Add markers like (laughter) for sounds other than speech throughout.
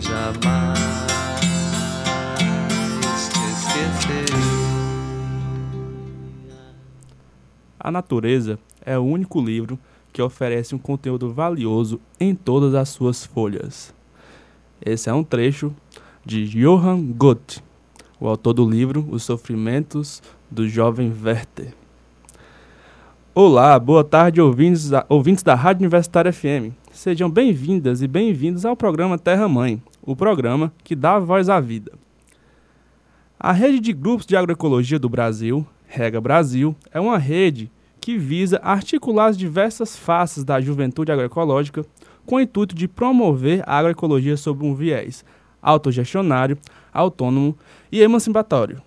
Jamais A Natureza é o único livro que oferece um conteúdo valioso em todas as suas folhas. Esse é um trecho de Johann Goethe, o autor do livro Os Sofrimentos do Jovem Werther. Olá, boa tarde, ouvintes da, ouvintes da Rádio Universitária FM. Sejam bem-vindas e bem-vindos ao programa Terra Mãe, o programa que dá voz à vida. A rede de grupos de agroecologia do Brasil Rega Brasil é uma rede que visa articular as diversas faces da juventude agroecológica com o intuito de promover a agroecologia sob um viés autogestionário, autônomo e emancipatório.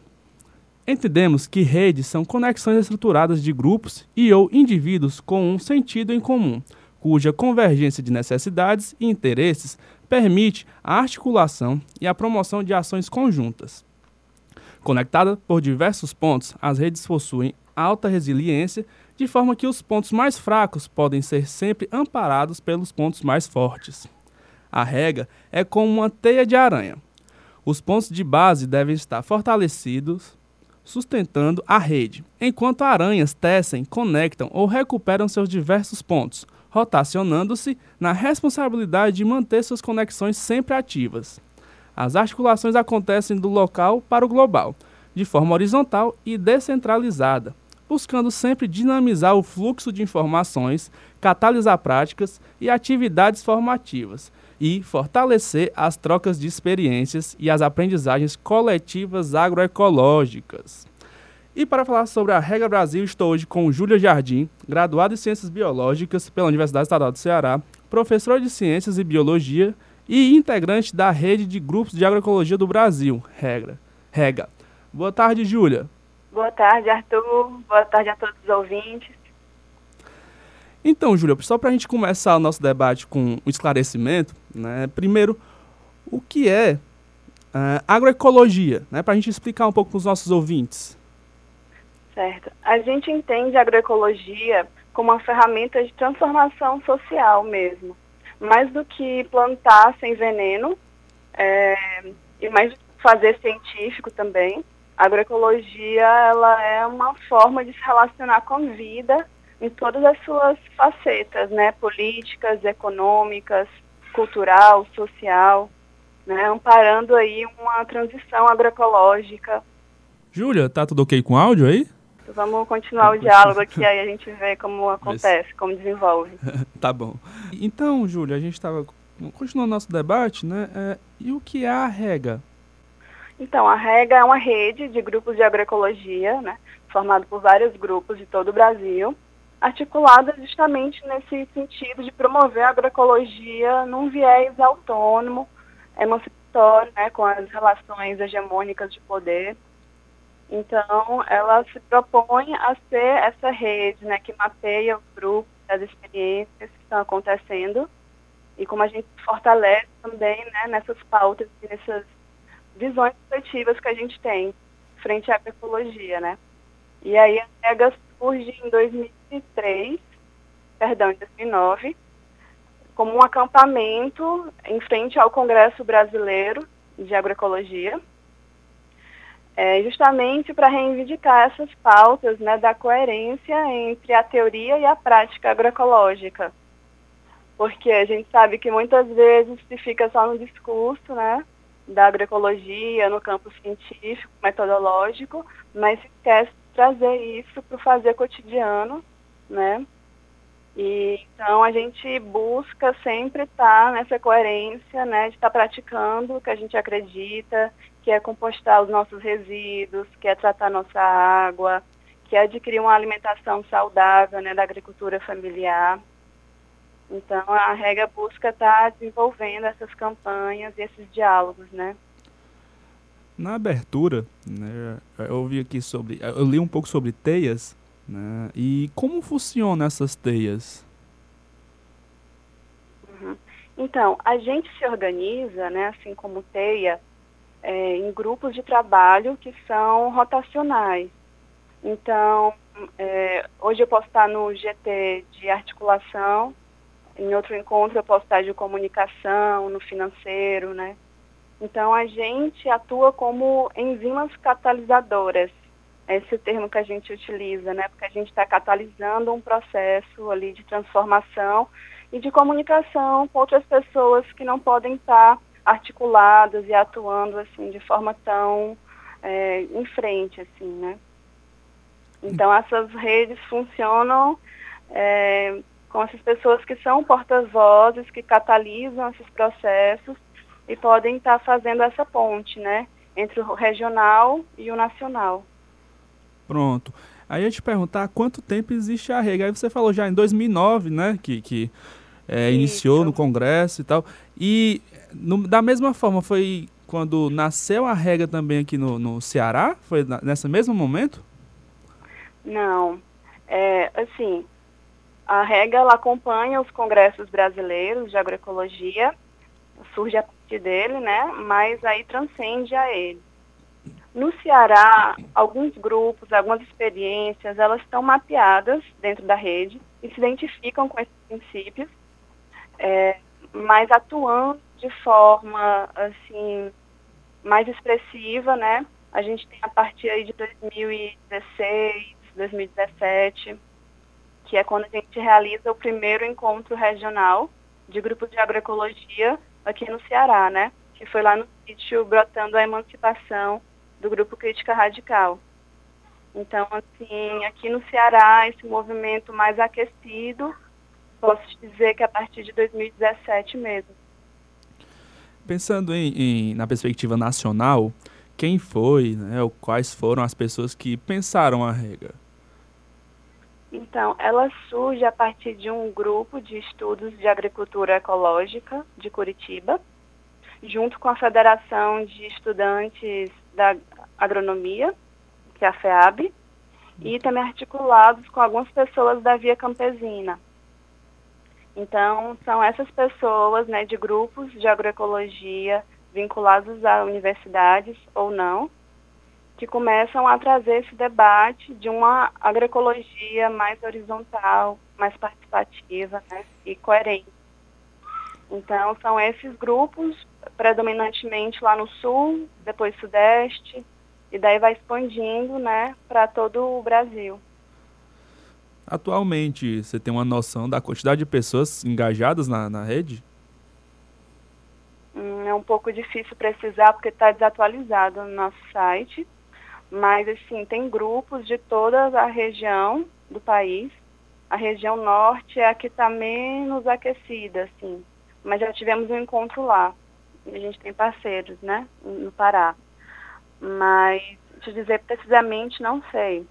Entendemos que redes são conexões estruturadas de grupos e ou indivíduos com um sentido em comum, cuja convergência de necessidades e interesses permite a articulação e a promoção de ações conjuntas. Conectada por diversos pontos, as redes possuem alta resiliência, de forma que os pontos mais fracos podem ser sempre amparados pelos pontos mais fortes. A rega é como uma teia de aranha. Os pontos de base devem estar fortalecidos, sustentando a rede, enquanto aranhas tecem, conectam ou recuperam seus diversos pontos, rotacionando-se na responsabilidade de manter suas conexões sempre ativas. As articulações acontecem do local para o global, de forma horizontal e descentralizada, buscando sempre dinamizar o fluxo de informações, catalisar práticas e atividades formativas e fortalecer as trocas de experiências e as aprendizagens coletivas agroecológicas. E para falar sobre a Regra Brasil, estou hoje com Júlia Jardim, graduada em Ciências Biológicas pela Universidade Estadual do Ceará, professora de Ciências e Biologia e integrante da rede de grupos de agroecologia do Brasil, Regra. Rega. Boa tarde, Júlia. Boa tarde, Arthur. Boa tarde a todos os ouvintes. Então, Júlia, só para a gente começar o nosso debate com um esclarecimento, né, primeiro, o que é uh, agroecologia, né, para a gente explicar um pouco para os nossos ouvintes. Certo. A gente entende a agroecologia como uma ferramenta de transformação social mesmo mais do que plantar sem veneno, é, e mais do que fazer científico também, a agroecologia ela é uma forma de se relacionar com vida em todas as suas facetas, né, políticas, econômicas, cultural, social, né, amparando aí uma transição agroecológica. Júlia, tá tudo ok com áudio aí? Vamos continuar o diálogo aqui, aí a gente vê como acontece, como desenvolve. (laughs) tá bom. Então, Júlia, a gente estava continuando nosso debate, né? É, e o que é a REGA? Então, a REGA é uma rede de grupos de agroecologia, né? Formado por vários grupos de todo o Brasil, articulada justamente nesse sentido de promover a agroecologia num viés autônomo, emancipatório, né? Com as relações hegemônicas de poder então, ela se propõe a ser essa rede né, que mapeia os grupos, as experiências que estão acontecendo e como a gente fortalece também né, nessas pautas e nessas visões coletivas que a gente tem frente à agroecologia, né? E aí a EGA surge em 2003, perdão, em 2009, como um acampamento em frente ao Congresso Brasileiro de Agroecologia, é, justamente para reivindicar essas pautas né, da coerência entre a teoria e a prática agroecológica. Porque a gente sabe que muitas vezes se fica só no discurso né, da agroecologia, no campo científico, metodológico, mas se esquece de trazer isso para o fazer cotidiano, né? E, então a gente busca sempre estar tá nessa coerência, né, de estar tá praticando o que a gente acredita que é compostar os nossos resíduos, que é tratar nossa água, que é adquirir uma alimentação saudável né, da agricultura familiar. Então, a Rega busca estar tá desenvolvendo essas campanhas e esses diálogos, né? Na abertura, né, eu ouvi aqui sobre, eu li um pouco sobre teias, né, e como funcionam essas teias? Uhum. Então, a gente se organiza, né, assim como teia, é, em grupos de trabalho que são rotacionais. Então, é, hoje eu posso estar no GT de articulação, em outro encontro eu posso estar de comunicação, no financeiro, né? Então a gente atua como enzimas catalisadoras. Esse termo que a gente utiliza, né? Porque a gente está catalisando um processo ali de transformação e de comunicação com outras pessoas que não podem estar articuladas e atuando assim de forma tão é, em frente, assim, né? Então essas redes funcionam é, com essas pessoas que são porta-vozes, que catalisam esses processos e podem estar fazendo essa ponte, né, entre o regional e o nacional. Pronto. Aí eu te perguntar quanto tempo existe a rega. Aí você falou já em 2009, né, que, que é, iniciou no Congresso e tal. E no, da mesma forma, foi quando nasceu a rega também aqui no, no Ceará? Foi na, nesse mesmo momento? Não. É, assim, a rega ela acompanha os congressos brasileiros de agroecologia, surge a partir dele, né? Mas aí transcende a ele. No Ceará, alguns grupos, algumas experiências, elas estão mapeadas dentro da rede e se identificam com esses princípios, é, mas atuando de forma assim mais expressiva, né? A gente tem a partir aí de 2016, 2017, que é quando a gente realiza o primeiro encontro regional de grupos de agroecologia aqui no Ceará, né? Que foi lá no sítio Brotando a Emancipação do Grupo Crítica Radical. Então, assim, aqui no Ceará, esse movimento mais aquecido, posso dizer que é a partir de 2017 mesmo. Pensando em, em na perspectiva nacional, quem foi, né, ou quais foram as pessoas que pensaram a rega? Então, ela surge a partir de um grupo de estudos de agricultura ecológica de Curitiba, junto com a Federação de Estudantes da Agronomia, que é a FEAB, e também articulados com algumas pessoas da Via Campesina. Então, são essas pessoas né, de grupos de agroecologia vinculados a universidades ou não, que começam a trazer esse debate de uma agroecologia mais horizontal, mais participativa né, e coerente. Então, são esses grupos, predominantemente lá no sul, depois sudeste, e daí vai expandindo né, para todo o Brasil. Atualmente, você tem uma noção da quantidade de pessoas engajadas na, na rede? Hum, é um pouco difícil precisar porque está desatualizado no nosso site, mas assim, tem grupos de toda a região do país. A região norte é a que está menos aquecida, assim, mas já tivemos um encontro lá. A gente tem parceiros, né, no Pará. Mas te dizer precisamente não sei.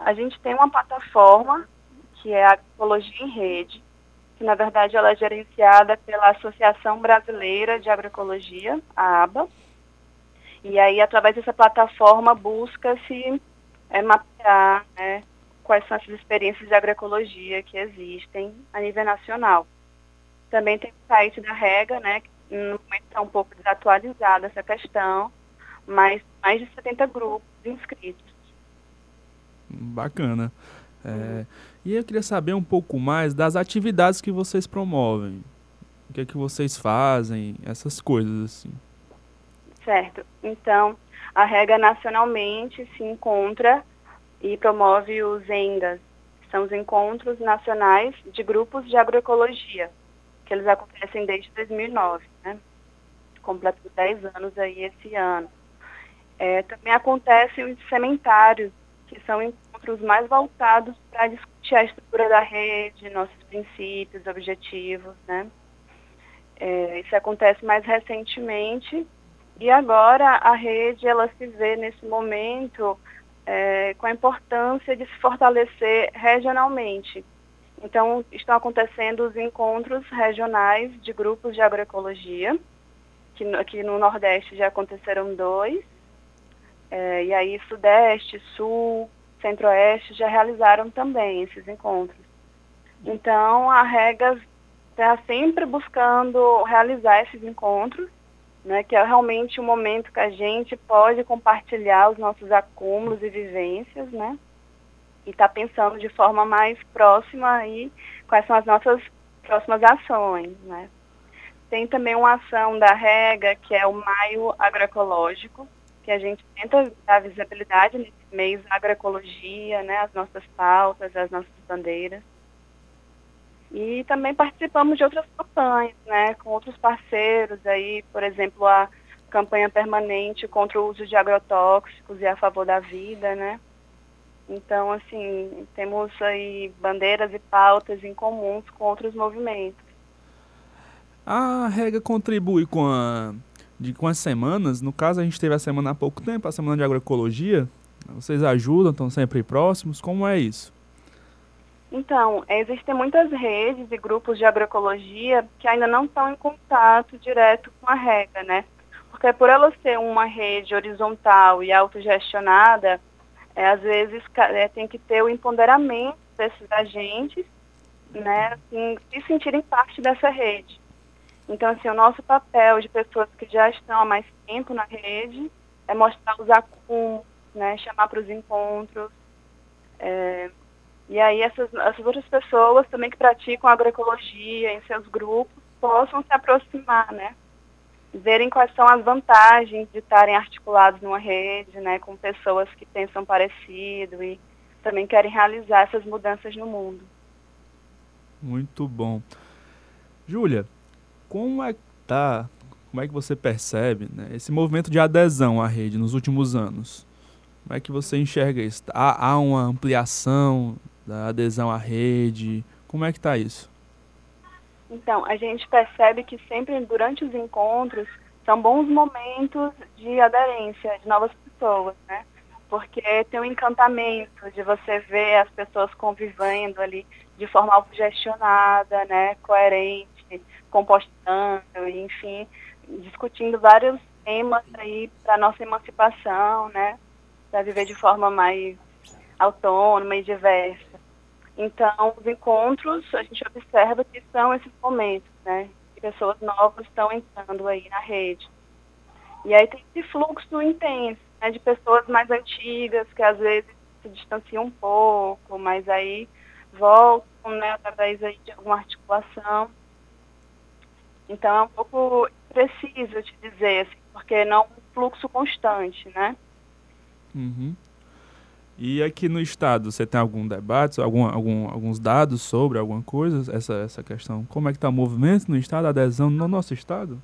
A gente tem uma plataforma que é a em Rede, que na verdade ela é gerenciada pela Associação Brasileira de Agroecologia, a ABA, e aí, através dessa plataforma, busca-se é, mapear né, quais são essas experiências de agroecologia que existem a nível nacional. Também tem o site da REGA, né, que no momento está um pouco desatualizada essa questão, mas mais de 70 grupos inscritos. Bacana. É. E eu queria saber um pouco mais das atividades que vocês promovem. O que é que vocês fazem, essas coisas assim. Certo. Então, a REGA nacionalmente se encontra e promove os ENGAs, são os Encontros Nacionais de Grupos de Agroecologia, que eles acontecem desde 2009, né? Completam 10 anos aí esse ano. É, também acontecem os sementários, que são encontros mais voltados para discutir a estrutura da rede, nossos princípios, objetivos, né? É, isso acontece mais recentemente e agora a rede ela se vê nesse momento é, com a importância de se fortalecer regionalmente. Então, estão acontecendo os encontros regionais de grupos de agroecologia, que aqui no Nordeste já aconteceram dois, é, e aí Sudeste, Sul, Centro-Oeste já realizaram também esses encontros. Então, a Regas está sempre buscando realizar esses encontros, né, que é realmente o momento que a gente pode compartilhar os nossos acúmulos e vivências, né, e está pensando de forma mais próxima aí quais são as nossas próximas ações, né. Tem também uma ação da Rega, que é o Maio Agroecológico, que a gente tenta dar visibilidade nesse da agroecologia, né, as nossas pautas, as nossas bandeiras. E também participamos de outras campanhas, né, com outros parceiros aí, por exemplo, a campanha permanente contra o uso de agrotóxicos e a favor da vida, né. Então, assim, temos aí bandeiras e pautas em comuns com outros movimentos. A Rega contribui com, a, de, com as semanas. No caso, a gente teve a semana há pouco tempo, a semana de agroecologia. Vocês ajudam, estão sempre próximos. Como é isso? Então, existem muitas redes e grupos de agroecologia que ainda não estão em contato direto com a rega, né? Porque por ela ser uma rede horizontal e autogestionada, é, às vezes é, tem que ter o empoderamento desses agentes, né, assim, se sentirem parte dessa rede. Então, assim, o nosso papel de pessoas que já estão há mais tempo na rede é mostrar os acúmulos, né, chamar para os encontros, é, e aí essas, essas outras pessoas também que praticam agroecologia em seus grupos possam se aproximar, né? Verem quais são as vantagens de estarem articulados numa rede, né? Com pessoas que pensam parecido e também querem realizar essas mudanças no mundo. Muito bom. Júlia, como é que tá, como é que você percebe né, esse movimento de adesão à rede nos últimos anos? Como é que você enxerga isso? Há, há uma ampliação da adesão à rede? Como é que está isso? Então, a gente percebe que sempre durante os encontros são bons momentos de aderência de novas pessoas, né? Porque tem um encantamento de você ver as pessoas convivendo ali de forma autogestionada, né? Coerente, compostando, enfim, discutindo vários temas aí para nossa emancipação, né? Para viver de forma mais autônoma e diversa. Então, os encontros, a gente observa que são esses momentos, né? Que pessoas novas estão entrando aí na rede. E aí tem esse fluxo intenso, né? De pessoas mais antigas, que às vezes se distanciam um pouco, mas aí voltam, né? Através aí de alguma articulação. Então, é um pouco preciso te dizer, assim, porque não é um fluxo constante, né? Uhum. E aqui no estado, você tem algum debate, algum, algum, alguns dados sobre alguma coisa, essa, essa questão? Como é que está o movimento no estado, a adesão no nosso estado?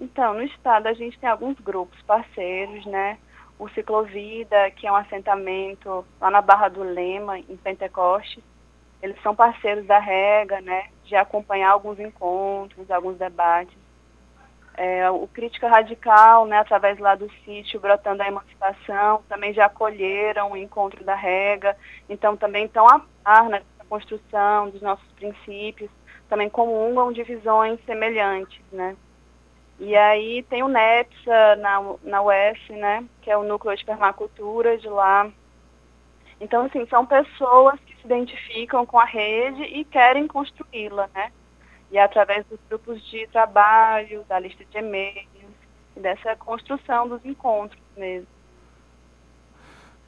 Então, no estado a gente tem alguns grupos parceiros, né? O Ciclovida, que é um assentamento lá na Barra do Lema, em Pentecostes. Eles são parceiros da Rega, né? De acompanhar alguns encontros, alguns debates. É, o Crítica Radical, né, através lá do sítio Brotando a Emancipação, também já acolheram o encontro da Rega, então também estão a par nessa construção dos nossos princípios, também comungam de visões semelhantes, né. E aí tem o NEPSA na, na UES, né, que é o Núcleo de Permacultura de lá. Então, assim, são pessoas se identificam com a rede e querem construí-la, né e através dos grupos de trabalho, da lista de e-mails, e dessa construção dos encontros mesmo.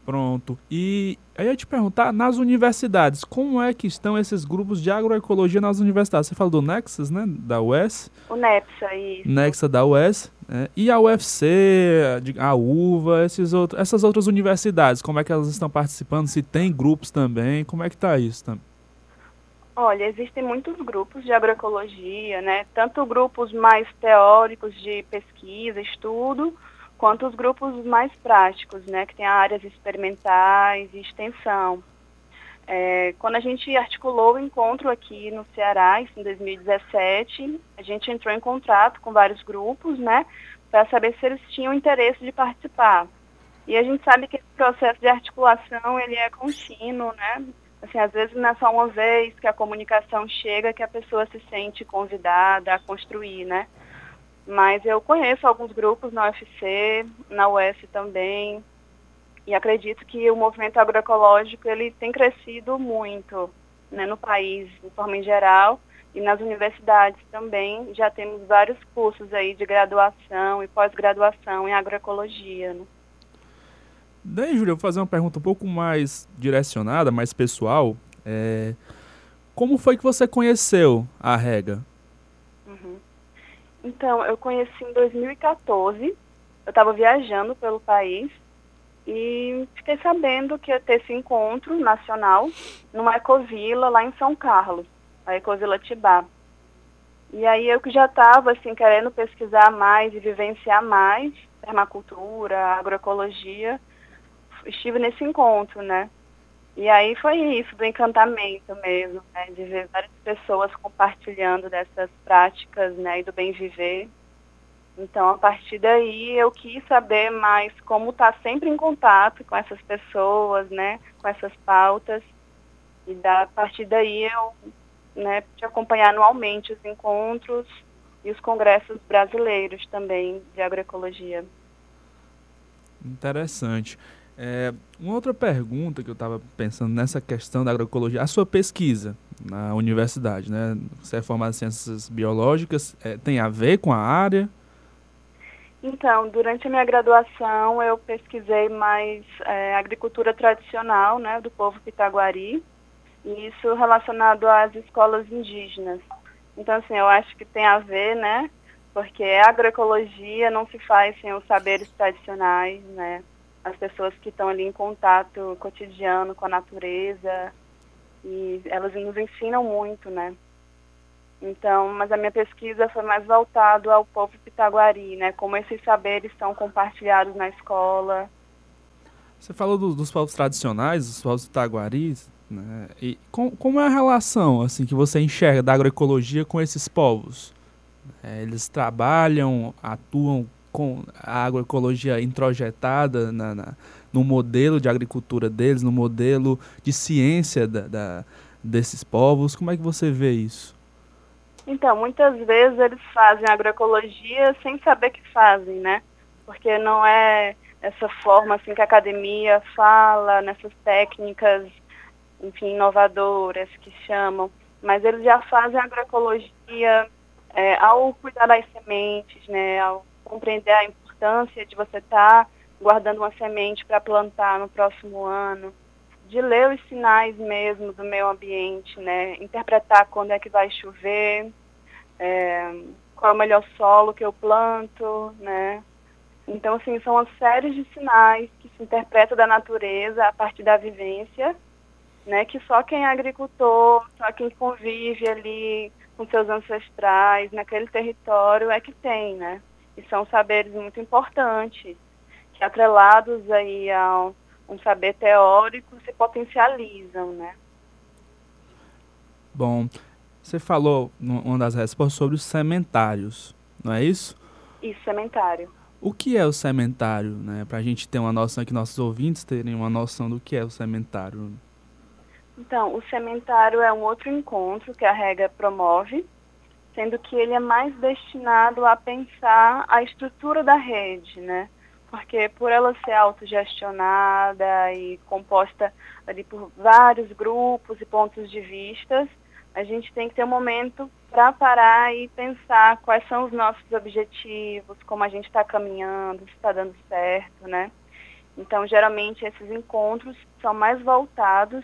Pronto. E aí eu ia te perguntar, nas universidades, como é que estão esses grupos de agroecologia nas universidades? Você falou do Nexus, né, da UES? O NEPSA, isso. Nexa da UES, né? e a UFC, a UVA, esses outros, essas outras universidades, como é que elas estão participando? Se tem grupos também, como é que está isso também? Olha, existem muitos grupos de agroecologia, né? Tanto grupos mais teóricos de pesquisa, estudo, quanto os grupos mais práticos, né? Que tem áreas experimentais e extensão. É, quando a gente articulou o encontro aqui no Ceará, isso em 2017, a gente entrou em contato com vários grupos, né? Para saber se eles tinham interesse de participar. E a gente sabe que esse processo de articulação, ele é contínuo, né? Assim, às vezes não é só uma vez que a comunicação chega que a pessoa se sente convidada a construir, né? Mas eu conheço alguns grupos na UFC, na UF também, e acredito que o movimento agroecológico ele tem crescido muito né, no país, de forma em geral, e nas universidades também já temos vários cursos aí de graduação e pós-graduação em agroecologia. Né? Daí, Júlia, eu vou fazer uma pergunta um pouco mais direcionada, mais pessoal. É, como foi que você conheceu a Rega? Uhum. Então, eu conheci em 2014. Eu estava viajando pelo país e fiquei sabendo que ia ter esse encontro nacional numa ecovila lá em São Carlos, a Ecovila Tibá. E aí eu que já estava assim querendo pesquisar mais e vivenciar mais permacultura, agroecologia, estive nesse encontro, né? E aí foi isso, do encantamento mesmo, né? De ver várias pessoas compartilhando dessas práticas, né? E do bem viver. Então, a partir daí, eu quis saber mais como estar tá sempre em contato com essas pessoas, né? Com essas pautas. E da, a partir daí, eu né, te acompanhar anualmente os encontros e os congressos brasileiros também de agroecologia. Interessante. É, uma outra pergunta que eu estava pensando nessa questão da agroecologia, a sua pesquisa na universidade, né? Você é formado em ciências biológicas, é, tem a ver com a área? Então, durante a minha graduação eu pesquisei mais é, agricultura tradicional, né, do povo pitaguari, e isso relacionado às escolas indígenas. Então, assim, eu acho que tem a ver, né, porque a agroecologia não se faz sem os saberes tradicionais, né, as pessoas que estão ali em contato cotidiano com a natureza e elas nos ensinam muito, né? Então, mas a minha pesquisa foi mais voltado ao povo pitaguari, né? Como esses saberes são compartilhados na escola. Você falou do, dos povos tradicionais, dos povos pitaguaris, né? E com, como é a relação, assim, que você enxerga da agroecologia com esses povos? É, eles trabalham, atuam com a agroecologia introjetada na, na, no modelo de agricultura deles, no modelo de ciência da, da, desses povos. Como é que você vê isso? Então, muitas vezes eles fazem agroecologia sem saber que fazem, né? Porque não é essa forma assim que a academia fala, nessas técnicas, enfim, inovadoras que chamam, mas eles já fazem agroecologia é, ao cuidar das sementes, né? Ao compreender a importância de você estar tá guardando uma semente para plantar no próximo ano, de ler os sinais mesmo do meio ambiente, né? Interpretar quando é que vai chover, é, qual é o melhor solo que eu planto, né? Então, assim, são uma série de sinais que se interpretam da natureza a partir da vivência, né? Que só quem é agricultor, só quem convive ali com seus ancestrais naquele território é que tem, né? e são saberes muito importantes, que atrelados aí a um saber teórico se potencializam, né? Bom, você falou numa das respostas sobre os sementários, não é isso? Isso, sementário. O que é o sementário, né? Para a gente ter uma noção, que nossos ouvintes terem uma noção do que é o sementário. Então, o sementário é um outro encontro que a regra promove, sendo que ele é mais destinado a pensar a estrutura da rede, né? Porque por ela ser autogestionada e composta ali por vários grupos e pontos de vistas, a gente tem que ter um momento para parar e pensar quais são os nossos objetivos, como a gente está caminhando, se está dando certo, né? Então, geralmente, esses encontros são mais voltados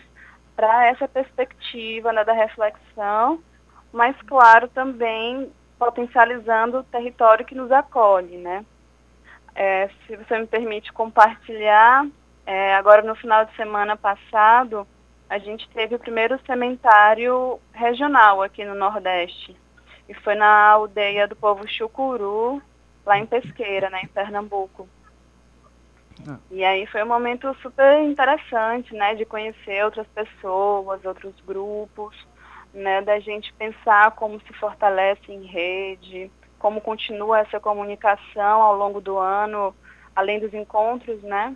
para essa perspectiva né, da reflexão mas, claro, também potencializando o território que nos acolhe, né? É, se você me permite compartilhar, é, agora no final de semana passado, a gente teve o primeiro cementário regional aqui no Nordeste. E foi na aldeia do povo Chucuru, lá em Pesqueira, né, em Pernambuco. Ah. E aí foi um momento super interessante, né, de conhecer outras pessoas, outros grupos, né, da gente pensar como se fortalece em rede, como continua essa comunicação ao longo do ano, além dos encontros, né?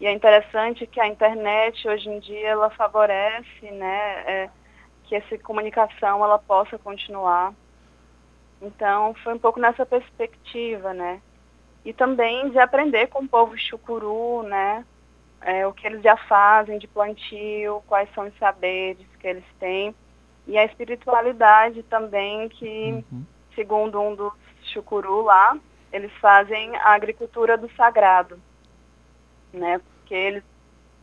E é interessante que a internet hoje em dia ela favorece, né, é, que essa comunicação ela possa continuar. Então foi um pouco nessa perspectiva, né? E também de aprender com o povo chucuru, né? É, o que eles já fazem de plantio, quais são os saberes que eles têm. E a espiritualidade também, que, uhum. Segundo um dos chucuru lá, eles fazem a agricultura do sagrado, né? Porque eles,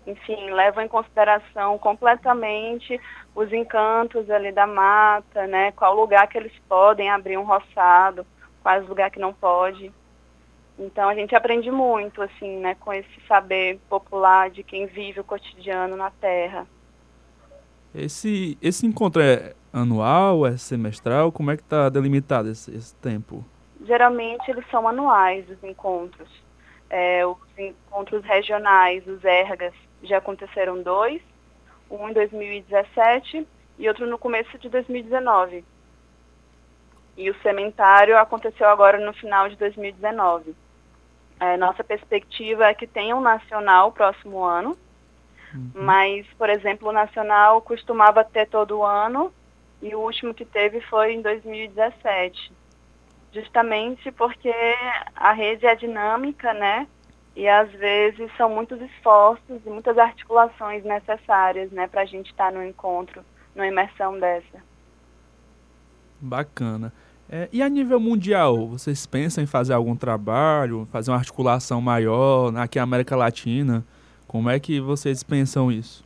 enfim, levam em consideração completamente os encantos ali da mata, né? Qual lugar que eles podem abrir um roçado, quais lugar que não pode. Então a gente aprende muito, assim, né, com esse saber popular de quem vive o cotidiano na Terra. Esse, esse encontro é anual, é semestral? Como é que está delimitado esse, esse tempo? geralmente eles são anuais, os encontros. É, os encontros regionais, os ERGAS, já aconteceram dois, um em 2017 e outro no começo de 2019. E o sementário aconteceu agora no final de 2019. É, nossa perspectiva é que tenha um nacional próximo ano, uhum. mas, por exemplo, o nacional costumava ter todo ano e o último que teve foi em 2017 justamente porque a rede é dinâmica, né? E às vezes são muitos esforços e muitas articulações necessárias, né, para a gente estar tá no encontro, numa imersão dessa. Bacana. É, e a nível mundial, vocês pensam em fazer algum trabalho, fazer uma articulação maior aqui na América Latina? Como é que vocês pensam isso?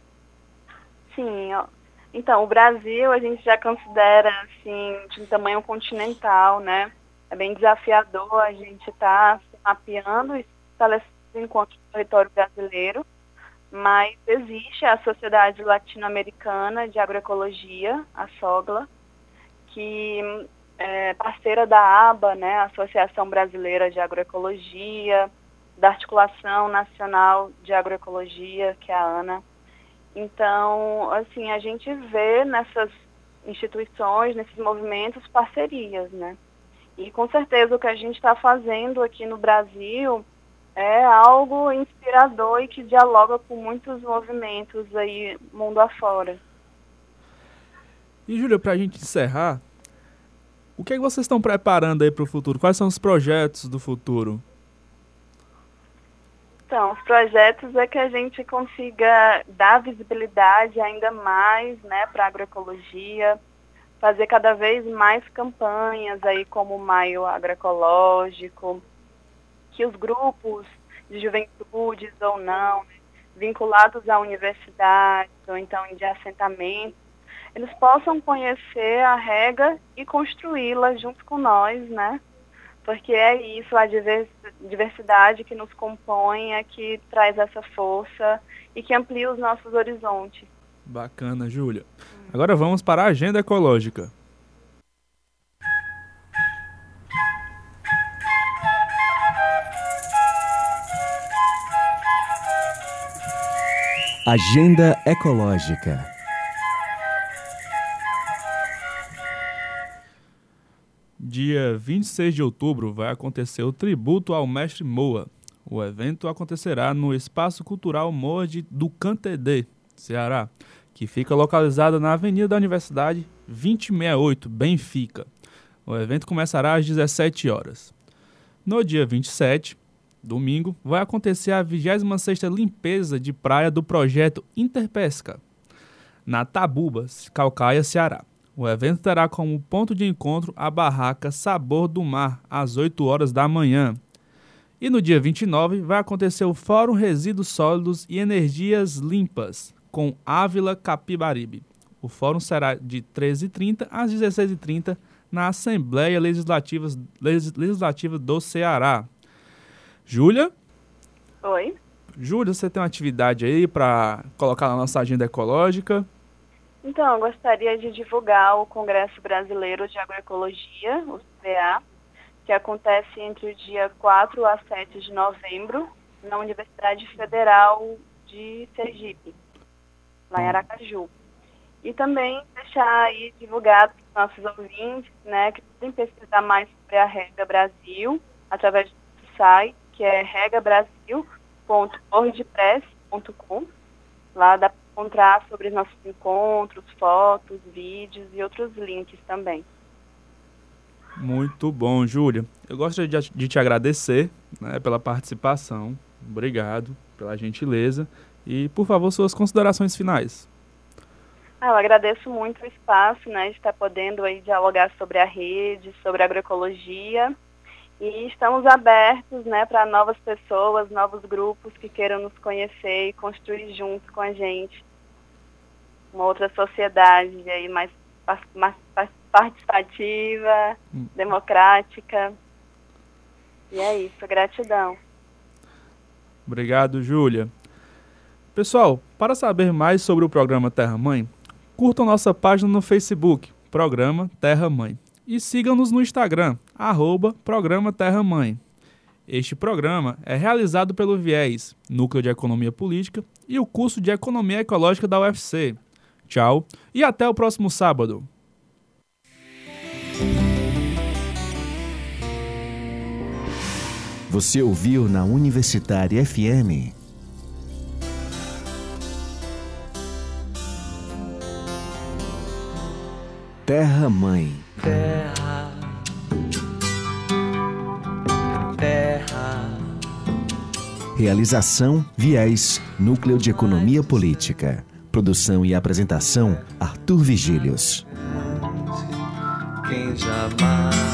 Sim, ó. então o Brasil a gente já considera assim de um tamanho continental, né? é bem desafiador a gente estar tá se mapeando e estabelecendo no território brasileiro, mas existe a Sociedade Latino-Americana de Agroecologia, a SOGLA, que é parceira da ABA, né, Associação Brasileira de Agroecologia, da Articulação Nacional de Agroecologia, que é a ANA. Então, assim, a gente vê nessas instituições, nesses movimentos, parcerias, né? E com certeza o que a gente está fazendo aqui no Brasil é algo inspirador e que dialoga com muitos movimentos aí mundo afora. E Júlia, para a gente encerrar, o que, é que vocês estão preparando aí para o futuro? Quais são os projetos do futuro? Então, os projetos é que a gente consiga dar visibilidade ainda mais né, para a agroecologia, fazer cada vez mais campanhas aí como o Maio Agroecológico, que os grupos de juventudes ou não, né, vinculados à universidade ou então de assentamento, eles possam conhecer a rega e construí-la junto com nós, né? Porque é isso, a diversidade que nos compõe, é que traz essa força e que amplia os nossos horizontes. Bacana, Júlia. Agora vamos para a agenda ecológica. Agenda Ecológica. Dia 26 de outubro vai acontecer o tributo ao mestre Moa. O evento acontecerá no Espaço Cultural Moa de, do Cantedê, Ceará, que fica localizada na Avenida da Universidade 2068, Benfica. O evento começará às 17 horas. No dia 27, domingo, vai acontecer a 26ª limpeza de praia do projeto Interpesca, na Tabuba, Calcaia, Ceará. O evento terá como ponto de encontro a barraca Sabor do Mar, às 8 horas da manhã. E no dia 29 vai acontecer o Fórum Resíduos Sólidos e Energias Limpas, com Ávila Capibaribe. O fórum será de 13h30 às 16h30 na Assembleia Legislativa, Legislativa do Ceará. Júlia? Oi. Júlia, você tem uma atividade aí para colocar na nossa agenda ecológica? Então, eu gostaria de divulgar o Congresso Brasileiro de Agroecologia, o CBA, que acontece entre o dia 4 a 7 de novembro na Universidade Federal de Sergipe lá em Aracaju. E também deixar aí divulgado para os nossos ouvintes, né, que podem pesquisar mais sobre a Rega Brasil, através do site, que é regabrasil.org.br. www.wordpress.com. Lá para encontrar sobre nossos encontros, fotos, vídeos e outros links também. Muito bom, Júlia. Eu gostaria de, te agradecer né, pela participação. Obrigado pela gentileza. E, por favor, suas considerações finais. Ah, eu agradeço muito o espaço, né, de estar podendo aí dialogar sobre a rede, sobre a agroecologia. E estamos abertos, né, para novas pessoas, novos grupos que queiram nos conhecer e construir junto com a gente uma outra sociedade aí mais, mais participativa, hum. democrática. E é isso, gratidão. Obrigado, Júlia. Pessoal, para saber mais sobre o programa Terra Mãe, curtam nossa página no Facebook, Programa Terra Mãe, e sigam-nos no Instagram, arroba Programa Terra Mãe. Este programa é realizado pelo Viés, Núcleo de Economia Política, e o curso de Economia Ecológica da UFC. Tchau e até o próximo sábado. Você ouviu na Universitária FM. Terra Mãe. Terra. Terra. Realização Viés, Núcleo de Economia Política. Produção e apresentação Arthur Vigílios. Quem jamais